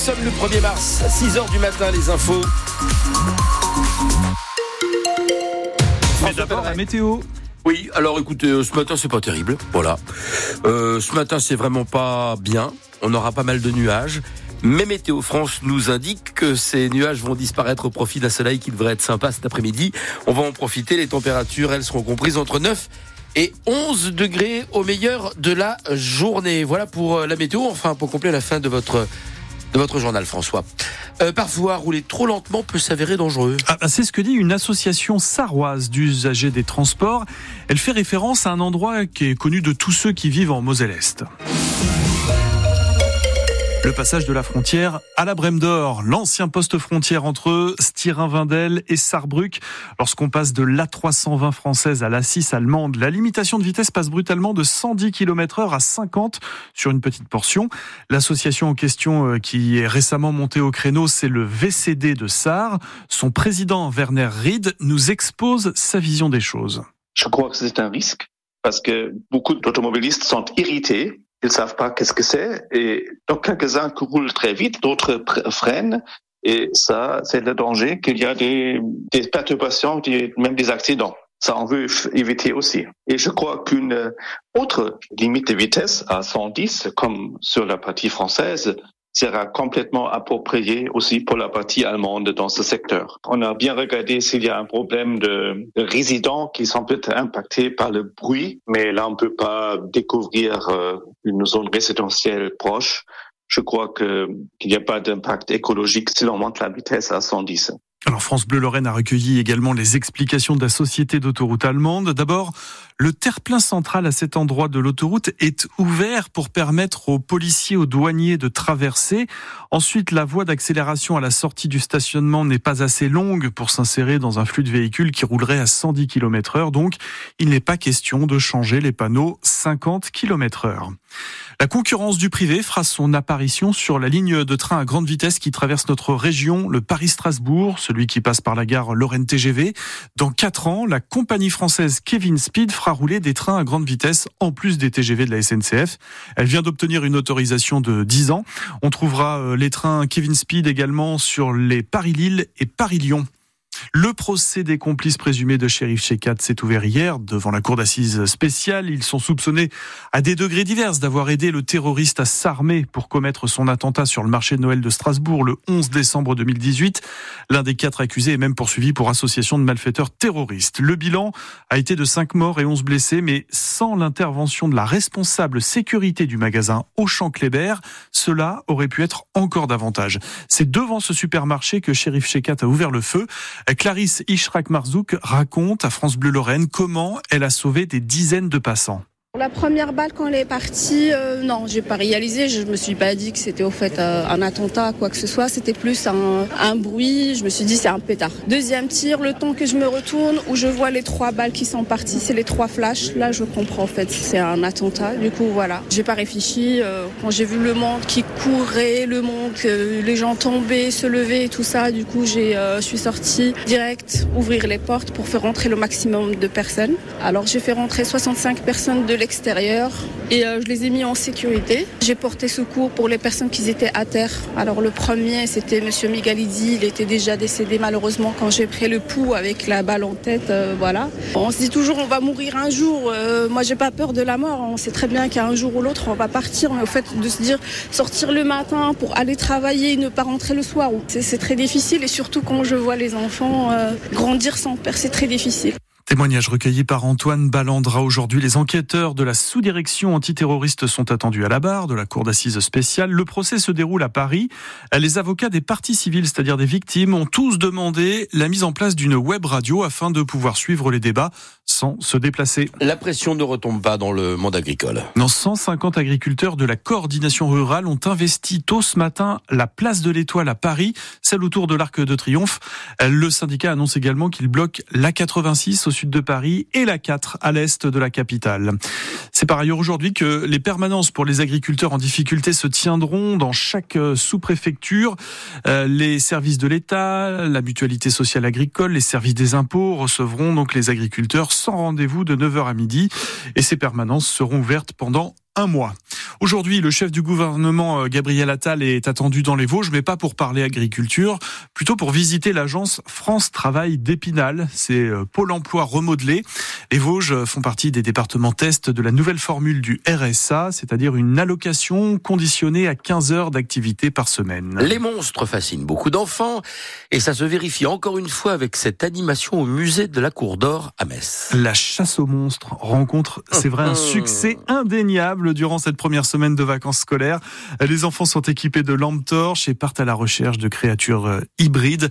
sommes le 1er mars, 6h du matin, les infos. Mais d'abord la météo. Oui, alors écoutez, euh, ce matin c'est pas terrible, voilà. Euh, ce matin c'est vraiment pas bien. On aura pas mal de nuages. Mais Météo France nous indique que ces nuages vont disparaître au profit d'un soleil qui devrait être sympa cet après-midi. On va en profiter. Les températures, elles seront comprises entre 9 et 11 degrés au meilleur de la journée. Voilà pour euh, la météo. Enfin, pour compléter la fin de votre de votre journal, François. Euh, parfois, rouler trop lentement peut s'avérer dangereux. Ah, bah, c'est ce que dit une association sarroise d'usagers des transports. Elle fait référence à un endroit qui est connu de tous ceux qui vivent en Moselle-Est. Le passage de la frontière à la Brème d'Or, l'ancien poste frontière entre Styrin-Vindel et Sarrebruck. Lorsqu'on passe de l'A320 française à l'A6 allemande, la limitation de vitesse passe brutalement de 110 km heure à 50 sur une petite portion. L'association en question euh, qui est récemment montée au créneau, c'est le VCD de Sarre. Son président Werner Ried nous expose sa vision des choses. Je crois que c'est un risque parce que beaucoup d'automobilistes sont irrités ils savent pas qu'est-ce que c'est. Et donc quelques-uns roulent très vite, d'autres freinent. Et ça, c'est le danger qu'il y a des, des perturbations, des, même des accidents. Ça, on veut éviter aussi. Et je crois qu'une autre limite de vitesse à 110, comme sur la partie française, sera complètement approprié aussi pour la partie allemande dans ce secteur. On a bien regardé s'il y a un problème de, résidents qui sont peut-être impactés par le bruit, mais là on ne peut pas découvrir euh, une zone résidentielle proche. Je crois qu'il n'y a pas d'impact écologique si l'on monte la vitesse à 110. Alors France Bleu Lorraine a recueilli également les explications de la société d'autoroute allemande. D'abord, le terre-plein central à cet endroit de l'autoroute est ouvert pour permettre aux policiers, aux douaniers de traverser. Ensuite, la voie d'accélération à la sortie du stationnement n'est pas assez longue pour s'insérer dans un flux de véhicules qui roulerait à 110 km heure. Donc, il n'est pas question de changer les panneaux 50 km heure. La concurrence du privé fera son apparition sur la ligne de train à grande vitesse qui traverse notre région, le Paris-Strasbourg, celui qui passe par la gare Lorraine TGV. Dans quatre ans, la compagnie française Kevin Speed fera rouler des trains à grande vitesse en plus des TGV de la SNCF. Elle vient d'obtenir une autorisation de 10 ans. On trouvera euh, les trains Kevin Speed également sur les Paris-Lille et Paris-Lyon. Le procès des complices présumés de shérif Shekat s'est ouvert hier devant la cour d'assises spéciale. Ils sont soupçonnés à des degrés divers d'avoir aidé le terroriste à s'armer pour commettre son attentat sur le marché de Noël de Strasbourg le 11 décembre 2018. L'un des quatre accusés est même poursuivi pour association de malfaiteurs terroristes. Le bilan a été de 5 morts et 11 blessés, mais sans l'intervention de la responsable sécurité du magasin Auchan-Kléber, cela aurait pu être encore davantage. C'est devant ce supermarché que shérif Shekat a ouvert le feu. Clarisse Ishrak-Marzouk raconte à France Bleu Lorraine comment elle a sauvé des dizaines de passants. La première balle quand elle est partie, euh, non, j'ai pas réalisé. Je me suis pas dit que c'était au fait euh, un attentat, quoi que ce soit. C'était plus un, bruit. Je me suis dit c'est un pétard. Deuxième tir, le temps que je me retourne, où je vois les trois balles qui sont parties, c'est les trois flashs. Là, je comprends en fait, c'est un attentat. Du coup, voilà. J'ai pas réfléchi. Euh, quand j'ai vu le monde qui courait, le monde, les gens tombaient, se levaient, tout ça. Du coup, j'ai, je suis sortie direct, ouvrir les portes pour faire rentrer le maximum de personnes. Alors, j'ai fait rentrer 65 personnes de l'extérieur et euh, je les ai mis en sécurité. J'ai porté secours pour les personnes qui étaient à terre. Alors le premier, c'était Monsieur Migalidi. Il était déjà décédé malheureusement quand j'ai pris le pouls avec la balle en tête. Euh, voilà. On se dit toujours on va mourir un jour. Euh, moi, j'ai pas peur de la mort. On sait très bien qu'un jour ou l'autre, on va partir. Mais au fait de se dire sortir le matin pour aller travailler, ne pas rentrer le soir, c'est très difficile. Et surtout quand je vois les enfants grandir sans père, c'est très difficile. Témoignage recueilli par Antoine Ballandra aujourd'hui. Les enquêteurs de la sous-direction antiterroriste sont attendus à la barre de la cour d'assises spéciale. Le procès se déroule à Paris. Les avocats des parties civiles, c'est-à-dire des victimes, ont tous demandé la mise en place d'une web radio afin de pouvoir suivre les débats sans se déplacer. La pression ne retombe pas dans le monde agricole. Non, 150 agriculteurs de la coordination rurale ont investi tôt ce matin la place de l'Étoile à Paris, celle autour de l'Arc de Triomphe. Le syndicat annonce également qu'il bloque la 86 au sud de Paris et la 4 à l'est de la capitale. C'est par ailleurs aujourd'hui que les permanences pour les agriculteurs en difficulté se tiendront dans chaque euh, sous-préfecture. Euh, les services de l'État, la mutualité sociale agricole, les services des impôts recevront donc les agriculteurs sans rendez-vous de 9h à midi et ces permanences seront ouvertes pendant un mois. Aujourd'hui, le chef du gouvernement, euh, Gabriel Attal, est attendu dans les Vosges, mais pas pour parler agriculture, plutôt pour visiter l'agence France Travail d'Épinal. C'est euh, Pôle emploi remodelé. Les Vosges font partie des départements test de la nouvelle formule du RSA, c'est-à-dire une allocation conditionnée à 15 heures d'activité par semaine. Les monstres fascinent beaucoup d'enfants et ça se vérifie encore une fois avec cette animation au musée de la Cour d'Or à Metz. La chasse aux monstres rencontre, c'est vrai, un succès indéniable durant cette première semaine de vacances scolaires. Les enfants sont équipés de lampes torches et partent à la recherche de créatures euh, hybrides.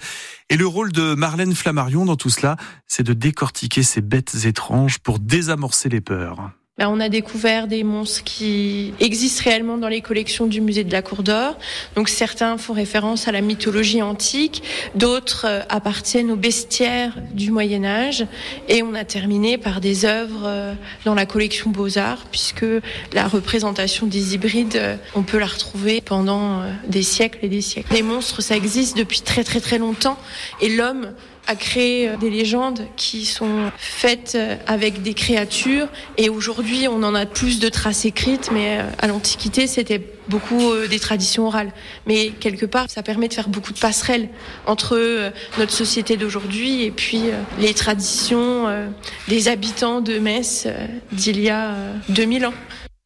Et le rôle de Marlène Flammarion dans tout cela, c'est de décortiquer ces bêtes étranges pour désamorcer les peurs. On a découvert des monstres qui existent réellement dans les collections du musée de la Cour d'Or. Donc certains font référence à la mythologie antique, d'autres euh, appartiennent aux bestiaires du Moyen Âge. Et on a terminé par des œuvres euh, dans la collection Beaux-Arts, puisque la représentation des hybrides, euh, on peut la retrouver pendant des siècles et des siècles. Les monstres, ça existe depuis très très très longtemps. Et l'homme a créé euh, des légendes qui sont faites euh, avec des créatures. Et aujourd'hui, on en a plus de traces écrites, mais euh, à l'Antiquité, c'était beaucoup des traditions orales. Mais quelque part, ça permet de faire beaucoup de passerelles entre notre société d'aujourd'hui et puis les traditions des habitants de Metz d'il y a 2000 ans.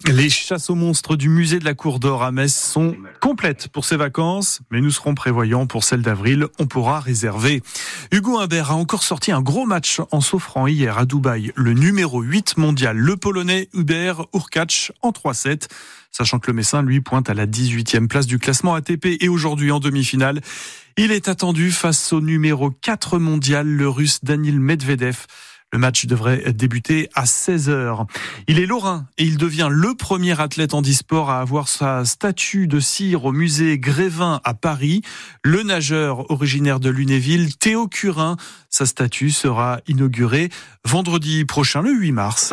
Les chasses aux monstres du musée de la Cour d'Or à Metz sont complètes pour ces vacances, mais nous serons prévoyants pour celle d'avril, on pourra réserver. Hugo Humbert a encore sorti un gros match en s'offrant hier à Dubaï le numéro 8 mondial, le Polonais Hubert Urkacz en 3-7 sachant que le Messin, lui, pointe à la 18e place du classement ATP et aujourd'hui en demi-finale. Il est attendu face au numéro 4 mondial, le russe Daniel Medvedev. Le match devrait débuter à 16h. Il est lorrain et il devient le premier athlète en disport à avoir sa statue de cire au musée Grévin à Paris. Le nageur originaire de Lunéville, Théo Curin, sa statue sera inaugurée vendredi prochain, le 8 mars.